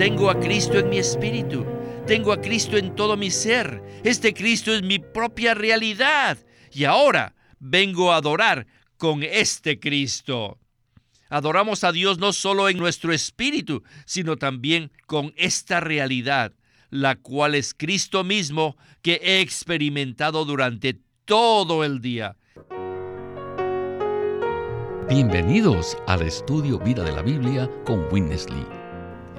Tengo a Cristo en mi espíritu. Tengo a Cristo en todo mi ser. Este Cristo es mi propia realidad. Y ahora vengo a adorar con este Cristo. Adoramos a Dios no solo en nuestro espíritu, sino también con esta realidad, la cual es Cristo mismo que he experimentado durante todo el día. Bienvenidos al estudio Vida de la Biblia con Witness Lee.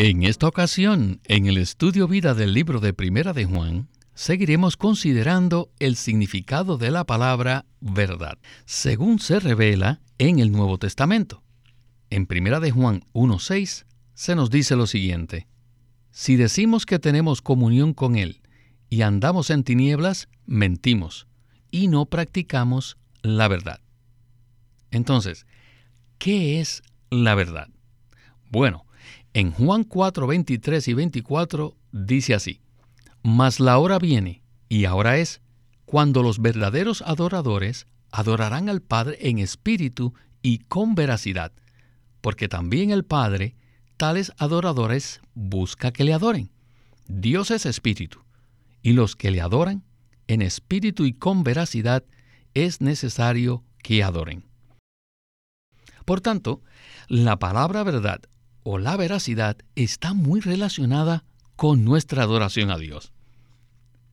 En esta ocasión, en el Estudio Vida del libro de Primera de Juan, seguiremos considerando el significado de la palabra verdad, según se revela en el Nuevo Testamento. En Primera de Juan 1.6 se nos dice lo siguiente, si decimos que tenemos comunión con Él y andamos en tinieblas, mentimos y no practicamos la verdad. Entonces, ¿qué es la verdad? Bueno, en Juan 4, 23 y 24 dice así, Mas la hora viene, y ahora es, cuando los verdaderos adoradores adorarán al Padre en espíritu y con veracidad, porque también el Padre tales adoradores busca que le adoren. Dios es espíritu, y los que le adoran, en espíritu y con veracidad, es necesario que adoren. Por tanto, la palabra verdad o la veracidad está muy relacionada con nuestra adoración a Dios.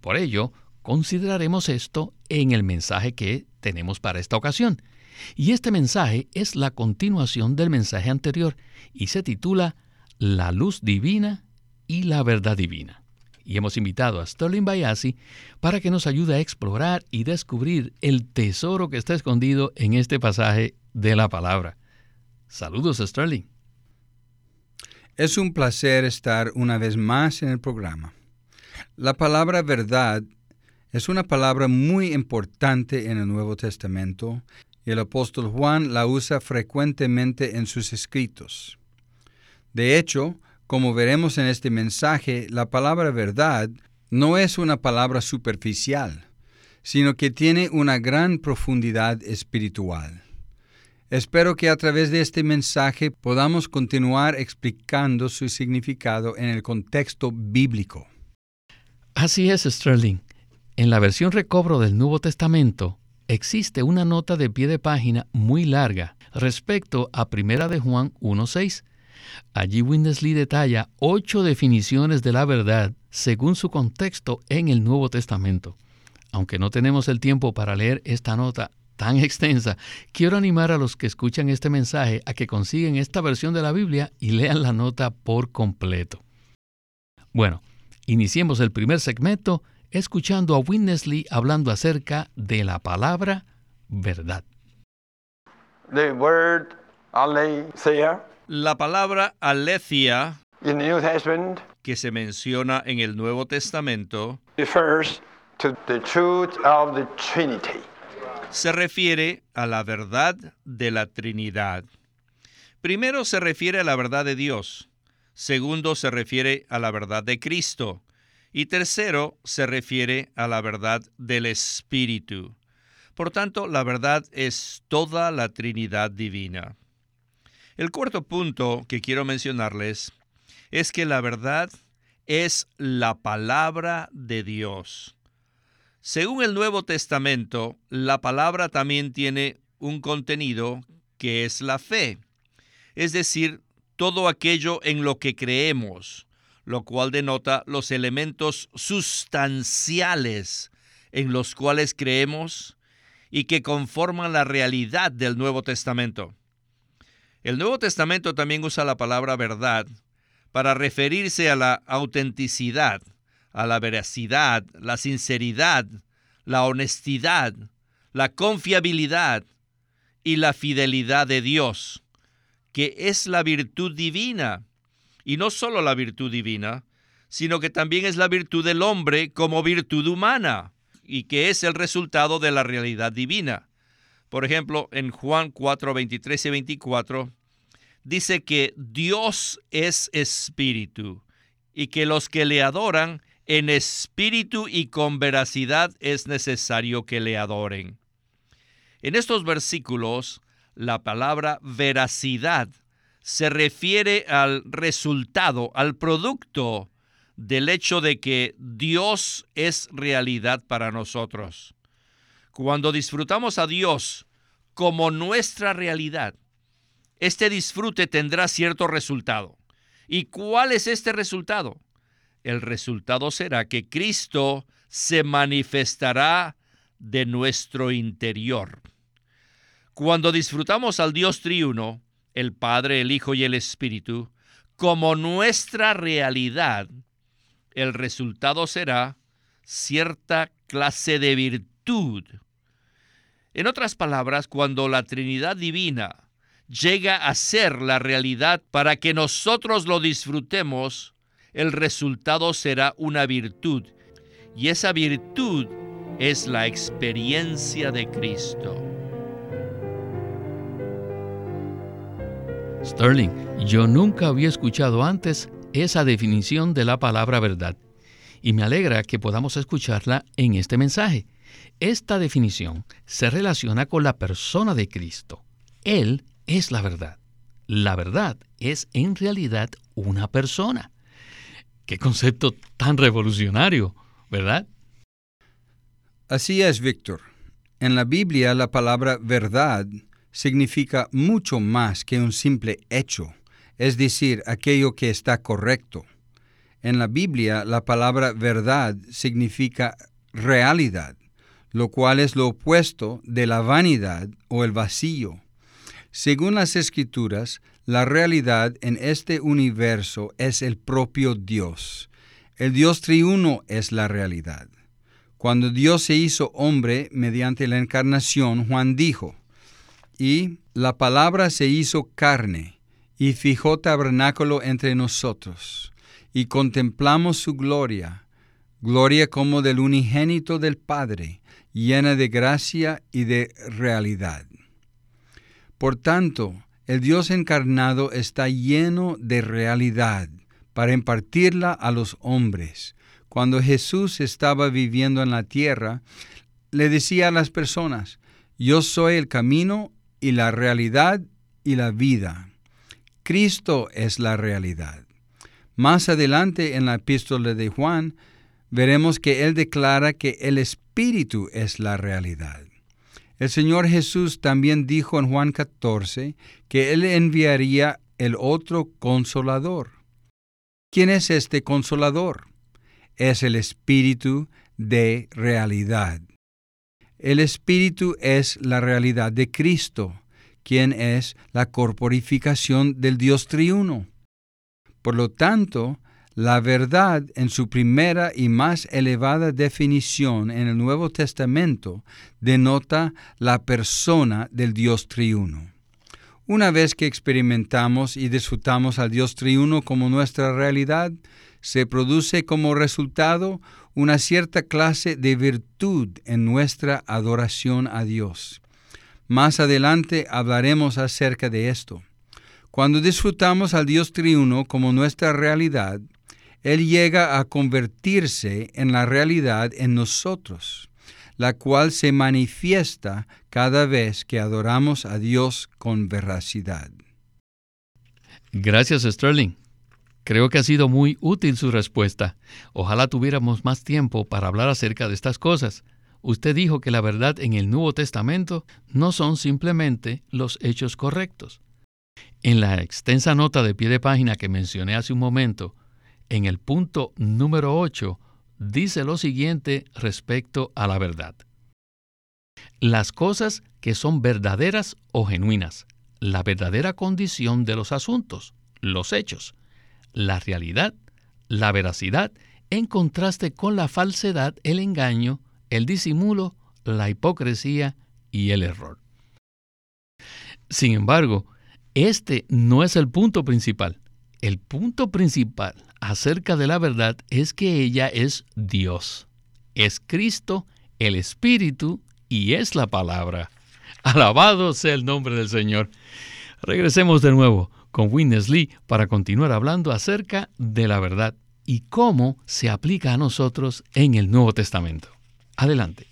Por ello, consideraremos esto en el mensaje que tenemos para esta ocasión, y este mensaje es la continuación del mensaje anterior y se titula La luz divina y la verdad divina. Y hemos invitado a Sterling Bayasi para que nos ayude a explorar y descubrir el tesoro que está escondido en este pasaje de la palabra. Saludos, Sterling. Es un placer estar una vez más en el programa. La palabra verdad es una palabra muy importante en el Nuevo Testamento y el apóstol Juan la usa frecuentemente en sus escritos. De hecho, como veremos en este mensaje, la palabra verdad no es una palabra superficial, sino que tiene una gran profundidad espiritual. Espero que a través de este mensaje podamos continuar explicando su significado en el contexto bíblico. Así es, Sterling. En la versión recobro del Nuevo Testamento, existe una nota de pie de página muy larga respecto a Primera de Juan 1.6. Allí Winnesley detalla ocho definiciones de la verdad según su contexto en el Nuevo Testamento. Aunque no tenemos el tiempo para leer esta nota tan extensa, quiero animar a los que escuchan este mensaje a que consigan esta versión de la Biblia y lean la nota por completo. Bueno, iniciemos el primer segmento escuchando a Winnesley hablando acerca de la palabra verdad. La palabra aletheia que se menciona en el Nuevo Testamento se refiere a la verdad de la Trinidad. Primero se refiere a la verdad de Dios, segundo se refiere a la verdad de Cristo, y tercero, se refiere a la verdad del Espíritu. Por tanto, la verdad es toda la Trinidad divina. El cuarto punto que quiero mencionarles es que la verdad es la palabra de Dios. Según el Nuevo Testamento, la palabra también tiene un contenido que es la fe, es decir, todo aquello en lo que creemos, lo cual denota los elementos sustanciales en los cuales creemos y que conforman la realidad del Nuevo Testamento. El Nuevo Testamento también usa la palabra verdad para referirse a la autenticidad, a la veracidad, la sinceridad, la honestidad, la confiabilidad y la fidelidad de Dios, que es la virtud divina y no solo la virtud divina, sino que también es la virtud del hombre como virtud humana y que es el resultado de la realidad divina. Por ejemplo, en Juan 4, 23 y 24, dice que Dios es espíritu y que los que le adoran en espíritu y con veracidad es necesario que le adoren. En estos versículos, la palabra veracidad se refiere al resultado, al producto del hecho de que Dios es realidad para nosotros. Cuando disfrutamos a Dios como nuestra realidad, este disfrute tendrá cierto resultado. ¿Y cuál es este resultado? El resultado será que Cristo se manifestará de nuestro interior. Cuando disfrutamos al Dios triuno, el Padre, el Hijo y el Espíritu, como nuestra realidad, el resultado será cierta clase de virtud. En otras palabras, cuando la Trinidad Divina llega a ser la realidad para que nosotros lo disfrutemos, el resultado será una virtud. Y esa virtud es la experiencia de Cristo. Sterling, yo nunca había escuchado antes esa definición de la palabra verdad y me alegra que podamos escucharla en este mensaje. Esta definición se relaciona con la persona de Cristo. Él es la verdad. La verdad es en realidad una persona. Qué concepto tan revolucionario, ¿verdad? Así es, Víctor. En la Biblia la palabra verdad significa mucho más que un simple hecho, es decir, aquello que está correcto. En la Biblia la palabra verdad significa realidad, lo cual es lo opuesto de la vanidad o el vacío. Según las escrituras, la realidad en este universo es el propio Dios. El Dios triuno es la realidad. Cuando Dios se hizo hombre mediante la encarnación, Juan dijo, y la palabra se hizo carne y fijó tabernáculo entre nosotros, y contemplamos su gloria, gloria como del unigénito del Padre, llena de gracia y de realidad. Por tanto, el Dios encarnado está lleno de realidad para impartirla a los hombres. Cuando Jesús estaba viviendo en la tierra, le decía a las personas, yo soy el camino, y la realidad y la vida. Cristo es la realidad. Más adelante en la epístola de Juan, veremos que él declara que el Espíritu es la realidad. El Señor Jesús también dijo en Juan 14 que él enviaría el otro consolador. ¿Quién es este consolador? Es el Espíritu de realidad. El Espíritu es la realidad de Cristo, quien es la corporificación del Dios triuno. Por lo tanto, la verdad en su primera y más elevada definición en el Nuevo Testamento denota la persona del Dios triuno. Una vez que experimentamos y disfrutamos al Dios triuno como nuestra realidad, se produce como resultado una cierta clase de virtud en nuestra adoración a Dios. Más adelante hablaremos acerca de esto. Cuando disfrutamos al Dios triuno como nuestra realidad, Él llega a convertirse en la realidad en nosotros, la cual se manifiesta cada vez que adoramos a Dios con veracidad. Gracias, Sterling. Creo que ha sido muy útil su respuesta. Ojalá tuviéramos más tiempo para hablar acerca de estas cosas. Usted dijo que la verdad en el Nuevo Testamento no son simplemente los hechos correctos. En la extensa nota de pie de página que mencioné hace un momento, en el punto número 8, dice lo siguiente respecto a la verdad. Las cosas que son verdaderas o genuinas, la verdadera condición de los asuntos, los hechos la realidad, la veracidad, en contraste con la falsedad, el engaño, el disimulo, la hipocresía y el error. Sin embargo, este no es el punto principal. El punto principal acerca de la verdad es que ella es Dios, es Cristo, el Espíritu y es la palabra. Alabado sea el nombre del Señor. Regresemos de nuevo con Witness Lee para continuar hablando acerca de la verdad y cómo se aplica a nosotros en el Nuevo Testamento. Adelante.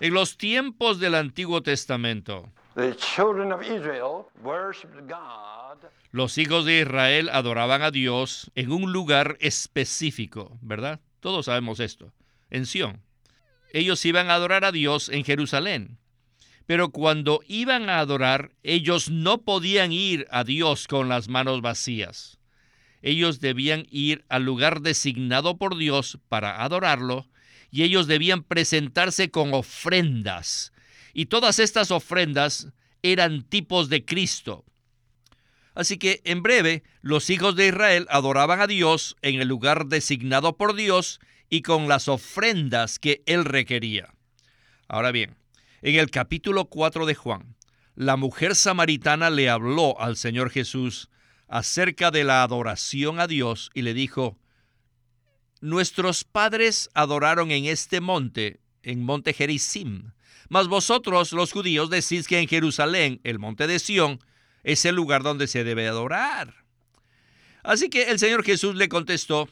En los tiempos del Antiguo Testamento, los hijos de Israel adoraban a Dios en un lugar específico, ¿verdad? Todos sabemos esto, en Sión. Ellos iban a adorar a Dios en Jerusalén. Pero cuando iban a adorar, ellos no podían ir a Dios con las manos vacías. Ellos debían ir al lugar designado por Dios para adorarlo y ellos debían presentarse con ofrendas. Y todas estas ofrendas eran tipos de Cristo. Así que en breve los hijos de Israel adoraban a Dios en el lugar designado por Dios y con las ofrendas que él requería. Ahora bien, en el capítulo 4 de Juan, la mujer samaritana le habló al Señor Jesús acerca de la adoración a Dios y le dijo, Nuestros padres adoraron en este monte, en monte Gerizim, mas vosotros los judíos decís que en Jerusalén, el monte de Sión, es el lugar donde se debe adorar. Así que el Señor Jesús le contestó,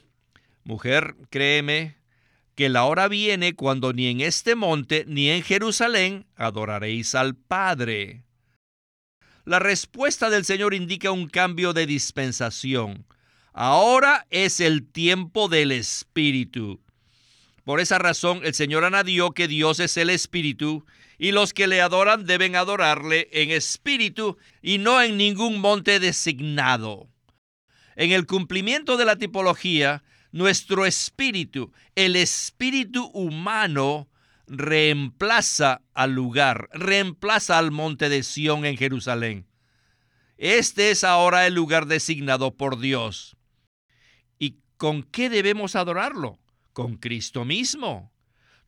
Mujer, créeme, que la hora viene cuando ni en este monte ni en Jerusalén adoraréis al Padre. La respuesta del Señor indica un cambio de dispensación. Ahora es el tiempo del Espíritu. Por esa razón el Señor añadió que Dios es el Espíritu y los que le adoran deben adorarle en espíritu y no en ningún monte designado. En el cumplimiento de la tipología, nuestro espíritu, el espíritu humano, reemplaza al lugar, reemplaza al monte de Sión en Jerusalén. Este es ahora el lugar designado por Dios. ¿Y con qué debemos adorarlo? Con Cristo mismo.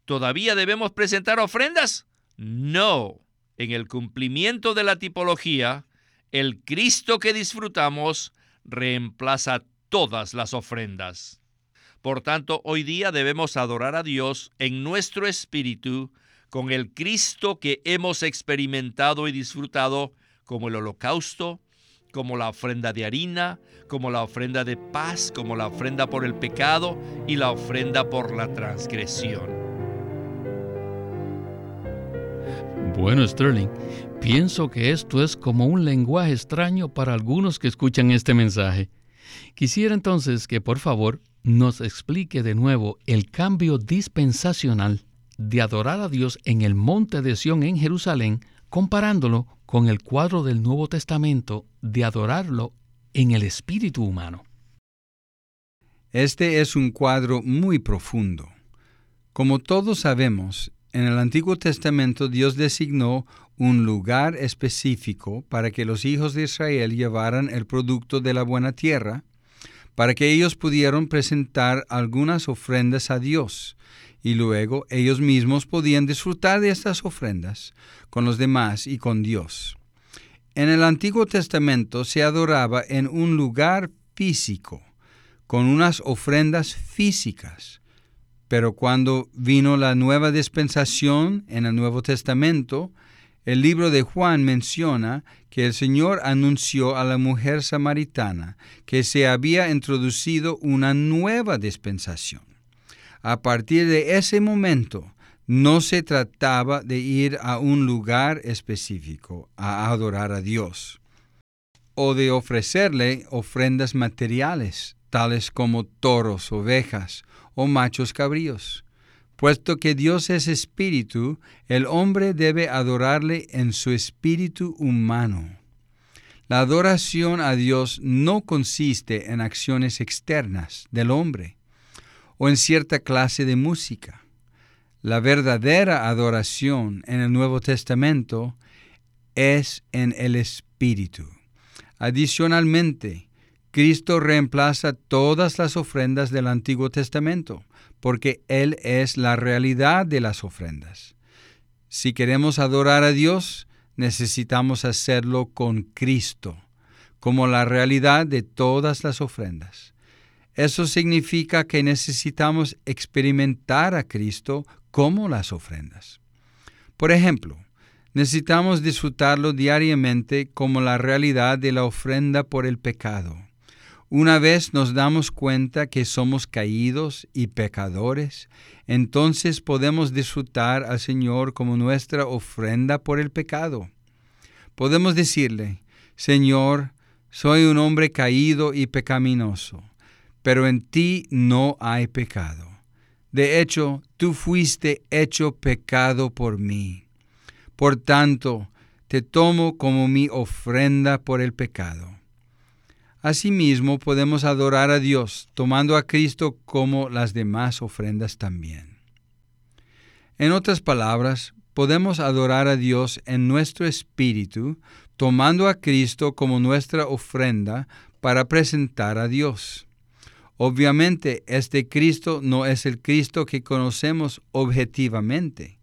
¿Todavía debemos presentar ofrendas? No. En el cumplimiento de la tipología, el Cristo que disfrutamos reemplaza todas las ofrendas. Por tanto, hoy día debemos adorar a Dios en nuestro espíritu con el Cristo que hemos experimentado y disfrutado como el holocausto, como la ofrenda de harina, como la ofrenda de paz, como la ofrenda por el pecado y la ofrenda por la transgresión. Bueno, Sterling, pienso que esto es como un lenguaje extraño para algunos que escuchan este mensaje. Quisiera entonces que por favor nos explique de nuevo el cambio dispensacional de adorar a Dios en el monte de Sión en Jerusalén, comparándolo con el cuadro del Nuevo Testamento de adorarlo en el espíritu humano. Este es un cuadro muy profundo. Como todos sabemos, en el Antiguo Testamento Dios designó un lugar específico para que los hijos de Israel llevaran el producto de la buena tierra, para que ellos pudieran presentar algunas ofrendas a Dios, y luego ellos mismos podían disfrutar de estas ofrendas con los demás y con Dios. En el Antiguo Testamento se adoraba en un lugar físico, con unas ofrendas físicas. Pero cuando vino la nueva dispensación en el Nuevo Testamento, el libro de Juan menciona que el Señor anunció a la mujer samaritana que se había introducido una nueva dispensación. A partir de ese momento, no se trataba de ir a un lugar específico a adorar a Dios o de ofrecerle ofrendas materiales, tales como toros, ovejas o machos cabríos. Puesto que Dios es espíritu, el hombre debe adorarle en su espíritu humano. La adoración a Dios no consiste en acciones externas del hombre o en cierta clase de música. La verdadera adoración en el Nuevo Testamento es en el Espíritu. Adicionalmente, Cristo reemplaza todas las ofrendas del Antiguo Testamento porque Él es la realidad de las ofrendas. Si queremos adorar a Dios, necesitamos hacerlo con Cristo, como la realidad de todas las ofrendas. Eso significa que necesitamos experimentar a Cristo como las ofrendas. Por ejemplo, necesitamos disfrutarlo diariamente como la realidad de la ofrenda por el pecado. Una vez nos damos cuenta que somos caídos y pecadores, entonces podemos disfrutar al Señor como nuestra ofrenda por el pecado. Podemos decirle, Señor, soy un hombre caído y pecaminoso pero en ti no hay pecado. De hecho, tú fuiste hecho pecado por mí. Por tanto, te tomo como mi ofrenda por el pecado. Asimismo, podemos adorar a Dios, tomando a Cristo como las demás ofrendas también. En otras palabras, podemos adorar a Dios en nuestro espíritu, tomando a Cristo como nuestra ofrenda para presentar a Dios. Obviamente, este Cristo no es el Cristo que conocemos objetivamente,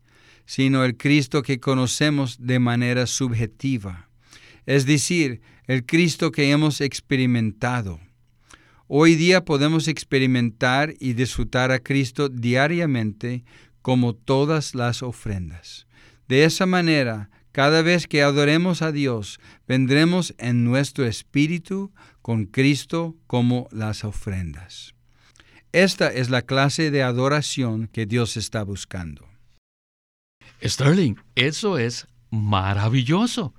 sino el Cristo que conocemos de manera subjetiva, es decir, el Cristo que hemos experimentado. Hoy día podemos experimentar y disfrutar a Cristo diariamente como todas las ofrendas. De esa manera, cada vez que adoremos a Dios, vendremos en nuestro espíritu con Cristo como las ofrendas. Esta es la clase de adoración que Dios está buscando. Sterling, eso es maravilloso.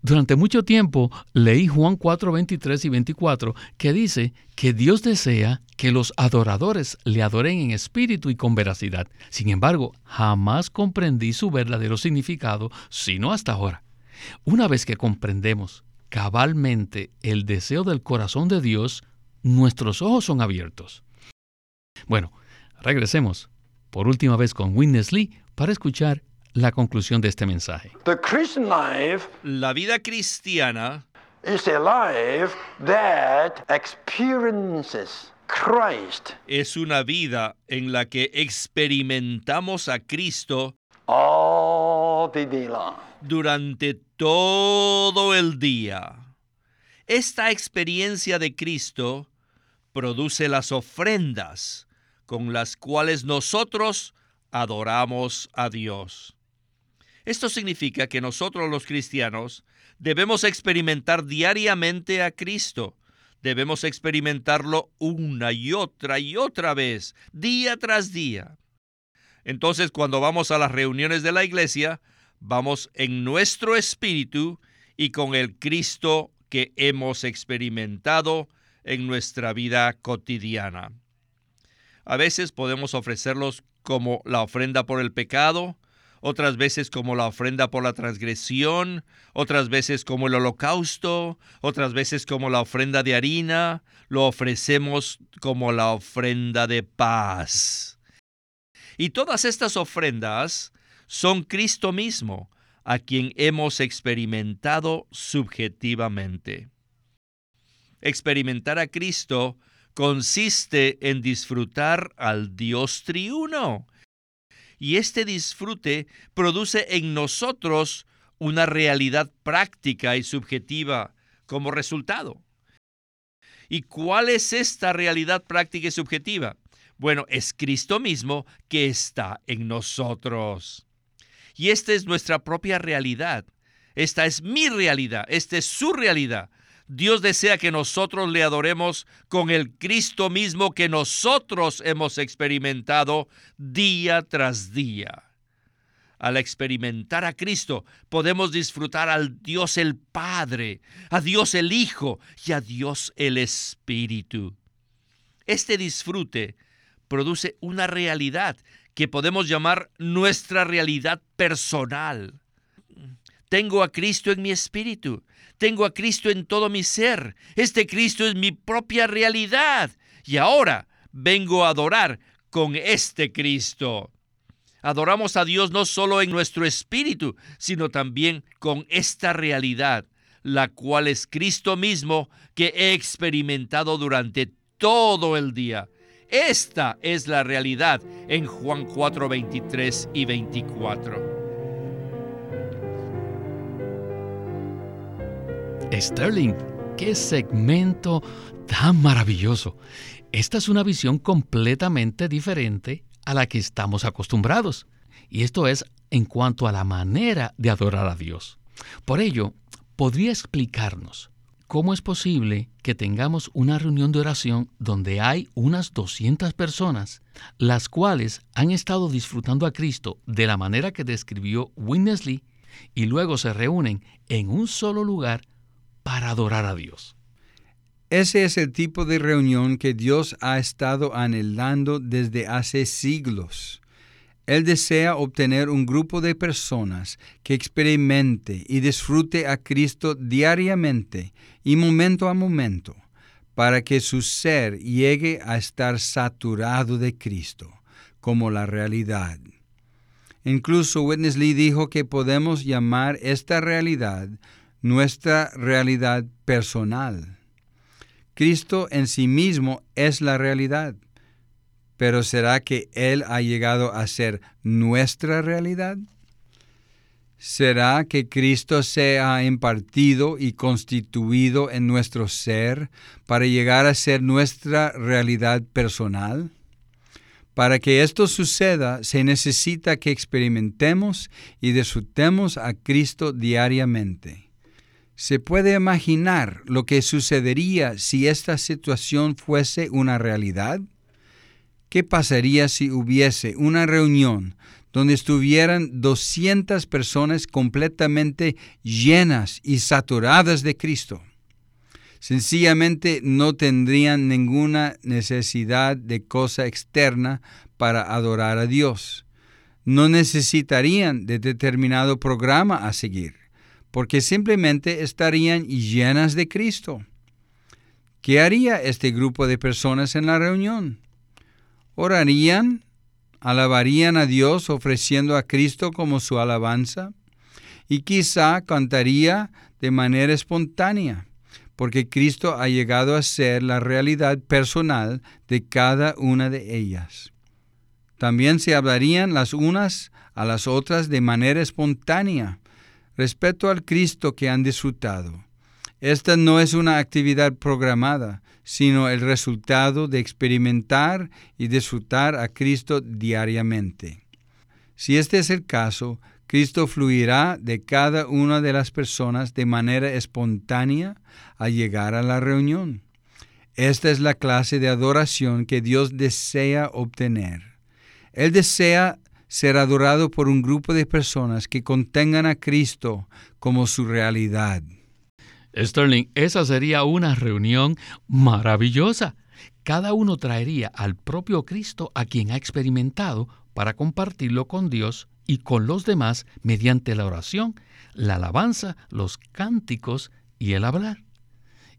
Durante mucho tiempo leí Juan 4, 23 y 24 que dice que Dios desea que los adoradores le adoren en espíritu y con veracidad. Sin embargo, jamás comprendí su verdadero significado, sino hasta ahora. Una vez que comprendemos cabalmente el deseo del corazón de Dios, nuestros ojos son abiertos. Bueno, regresemos por última vez con Witness Lee para escuchar la conclusión de este mensaje. La vida cristiana es una vida en la que experimentamos a Cristo durante todo el día. Esta experiencia de Cristo produce las ofrendas con las cuales nosotros adoramos a Dios. Esto significa que nosotros los cristianos debemos experimentar diariamente a Cristo. Debemos experimentarlo una y otra y otra vez, día tras día. Entonces, cuando vamos a las reuniones de la iglesia, vamos en nuestro espíritu y con el Cristo que hemos experimentado en nuestra vida cotidiana. A veces podemos ofrecerlos como la ofrenda por el pecado, otras veces como la ofrenda por la transgresión, otras veces como el holocausto, otras veces como la ofrenda de harina, lo ofrecemos como la ofrenda de paz. Y todas estas ofrendas son Cristo mismo, a quien hemos experimentado subjetivamente. Experimentar a Cristo consiste en disfrutar al Dios triuno. Y este disfrute produce en nosotros una realidad práctica y subjetiva como resultado. ¿Y cuál es esta realidad práctica y subjetiva? Bueno, es Cristo mismo que está en nosotros. Y esta es nuestra propia realidad. Esta es mi realidad. Esta es su realidad. Dios desea que nosotros le adoremos con el Cristo mismo que nosotros hemos experimentado día tras día. Al experimentar a Cristo podemos disfrutar al Dios el Padre, a Dios el Hijo y a Dios el Espíritu. Este disfrute produce una realidad que podemos llamar nuestra realidad personal. Tengo a Cristo en mi espíritu, tengo a Cristo en todo mi ser, este Cristo es mi propia realidad y ahora vengo a adorar con este Cristo. Adoramos a Dios no solo en nuestro espíritu, sino también con esta realidad, la cual es Cristo mismo que he experimentado durante todo el día. Esta es la realidad en Juan 4, 23 y 24. Sterling, qué segmento tan maravilloso. Esta es una visión completamente diferente a la que estamos acostumbrados. Y esto es en cuanto a la manera de adorar a Dios. Por ello, ¿podría explicarnos cómo es posible que tengamos una reunión de oración donde hay unas 200 personas, las cuales han estado disfrutando a Cristo de la manera que describió Winnesley, y luego se reúnen en un solo lugar para adorar a Dios? Ese es el tipo de reunión que Dios ha estado anhelando desde hace siglos. Él desea obtener un grupo de personas que experimente y disfrute a Cristo diariamente y momento a momento, para que su ser llegue a estar saturado de Cristo como la realidad. Incluso Witness Lee dijo que podemos llamar esta realidad nuestra realidad personal. Cristo en sí mismo es la realidad pero ¿será que Él ha llegado a ser nuestra realidad? ¿Será que Cristo se ha impartido y constituido en nuestro ser para llegar a ser nuestra realidad personal? Para que esto suceda, se necesita que experimentemos y disfrutemos a Cristo diariamente. ¿Se puede imaginar lo que sucedería si esta situación fuese una realidad? ¿Qué pasaría si hubiese una reunión donde estuvieran 200 personas completamente llenas y saturadas de Cristo? Sencillamente no tendrían ninguna necesidad de cosa externa para adorar a Dios. No necesitarían de determinado programa a seguir, porque simplemente estarían llenas de Cristo. ¿Qué haría este grupo de personas en la reunión? orarían, alabarían a Dios ofreciendo a Cristo como su alabanza y quizá cantaría de manera espontánea, porque Cristo ha llegado a ser la realidad personal de cada una de ellas. También se hablarían las unas a las otras de manera espontánea respecto al Cristo que han disfrutado. Esta no es una actividad programada, sino el resultado de experimentar y disfrutar a Cristo diariamente. Si este es el caso, Cristo fluirá de cada una de las personas de manera espontánea al llegar a la reunión. Esta es la clase de adoración que Dios desea obtener. Él desea ser adorado por un grupo de personas que contengan a Cristo como su realidad. Sterling, esa sería una reunión maravillosa. Cada uno traería al propio Cristo a quien ha experimentado para compartirlo con Dios y con los demás mediante la oración, la alabanza, los cánticos y el hablar.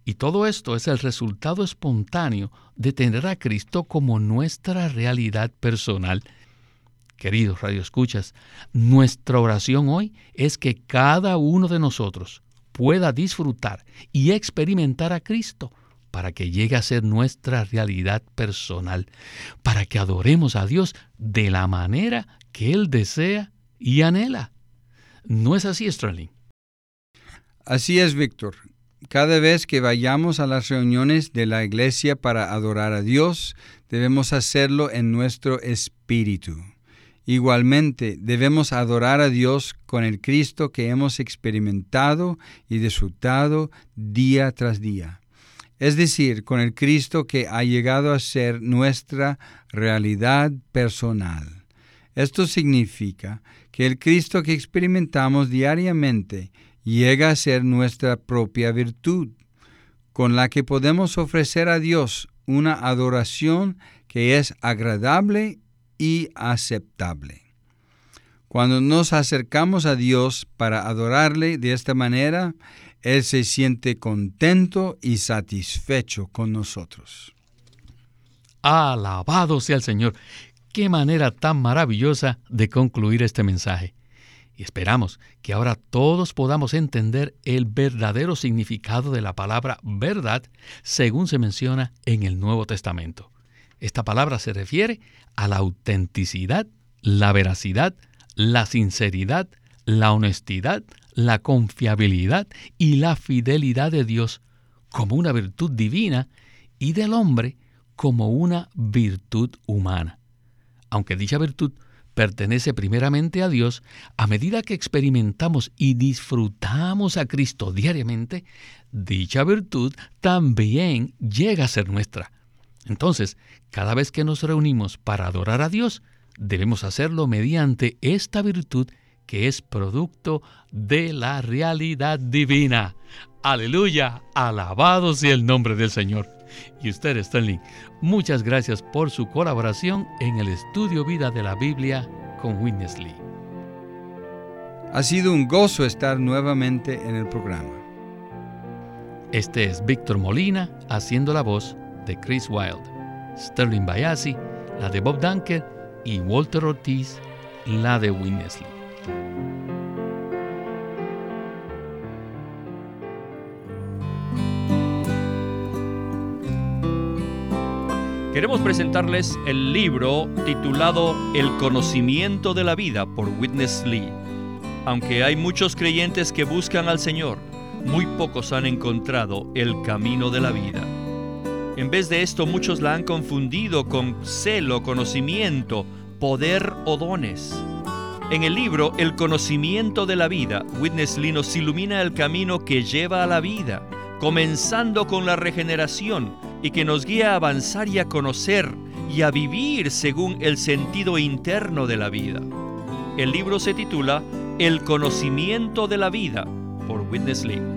Y todo esto es el resultado espontáneo de tener a Cristo como nuestra realidad personal. Queridos radioescuchas, nuestra oración hoy es que cada uno de nosotros pueda disfrutar y experimentar a Cristo para que llegue a ser nuestra realidad personal, para que adoremos a Dios de la manera que Él desea y anhela. ¿No es así, Sterling? Así es, Víctor. Cada vez que vayamos a las reuniones de la iglesia para adorar a Dios, debemos hacerlo en nuestro espíritu. Igualmente, debemos adorar a Dios con el Cristo que hemos experimentado y disfrutado día tras día. Es decir, con el Cristo que ha llegado a ser nuestra realidad personal. Esto significa que el Cristo que experimentamos diariamente llega a ser nuestra propia virtud, con la que podemos ofrecer a Dios una adoración que es agradable y aceptable. Cuando nos acercamos a Dios para adorarle de esta manera, Él se siente contento y satisfecho con nosotros. Alabado sea el Señor. Qué manera tan maravillosa de concluir este mensaje. Y esperamos que ahora todos podamos entender el verdadero significado de la palabra verdad según se menciona en el Nuevo Testamento. Esta palabra se refiere a la autenticidad, la veracidad, la sinceridad, la honestidad, la confiabilidad y la fidelidad de Dios como una virtud divina y del hombre como una virtud humana. Aunque dicha virtud pertenece primeramente a Dios, a medida que experimentamos y disfrutamos a Cristo diariamente, dicha virtud también llega a ser nuestra. Entonces, cada vez que nos reunimos para adorar a Dios, debemos hacerlo mediante esta virtud que es producto de la realidad divina. Aleluya, alabado sea el nombre del Señor. Y usted, Stanley, muchas gracias por su colaboración en el estudio Vida de la Biblia con Witness Lee. Ha sido un gozo estar nuevamente en el programa. Este es Víctor Molina haciendo la voz de Chris Wilde, Sterling Bayasi, la de Bob Dunker y Walter Ortiz, la de Witness Lee. Queremos presentarles el libro titulado El conocimiento de la vida por Witness Lee. Aunque hay muchos creyentes que buscan al Señor, muy pocos han encontrado el camino de la vida. En vez de esto, muchos la han confundido con celo, conocimiento, poder o dones. En el libro El conocimiento de la vida, Witness Lee nos ilumina el camino que lleva a la vida, comenzando con la regeneración y que nos guía a avanzar y a conocer y a vivir según el sentido interno de la vida. El libro se titula El conocimiento de la vida por Witness Lee.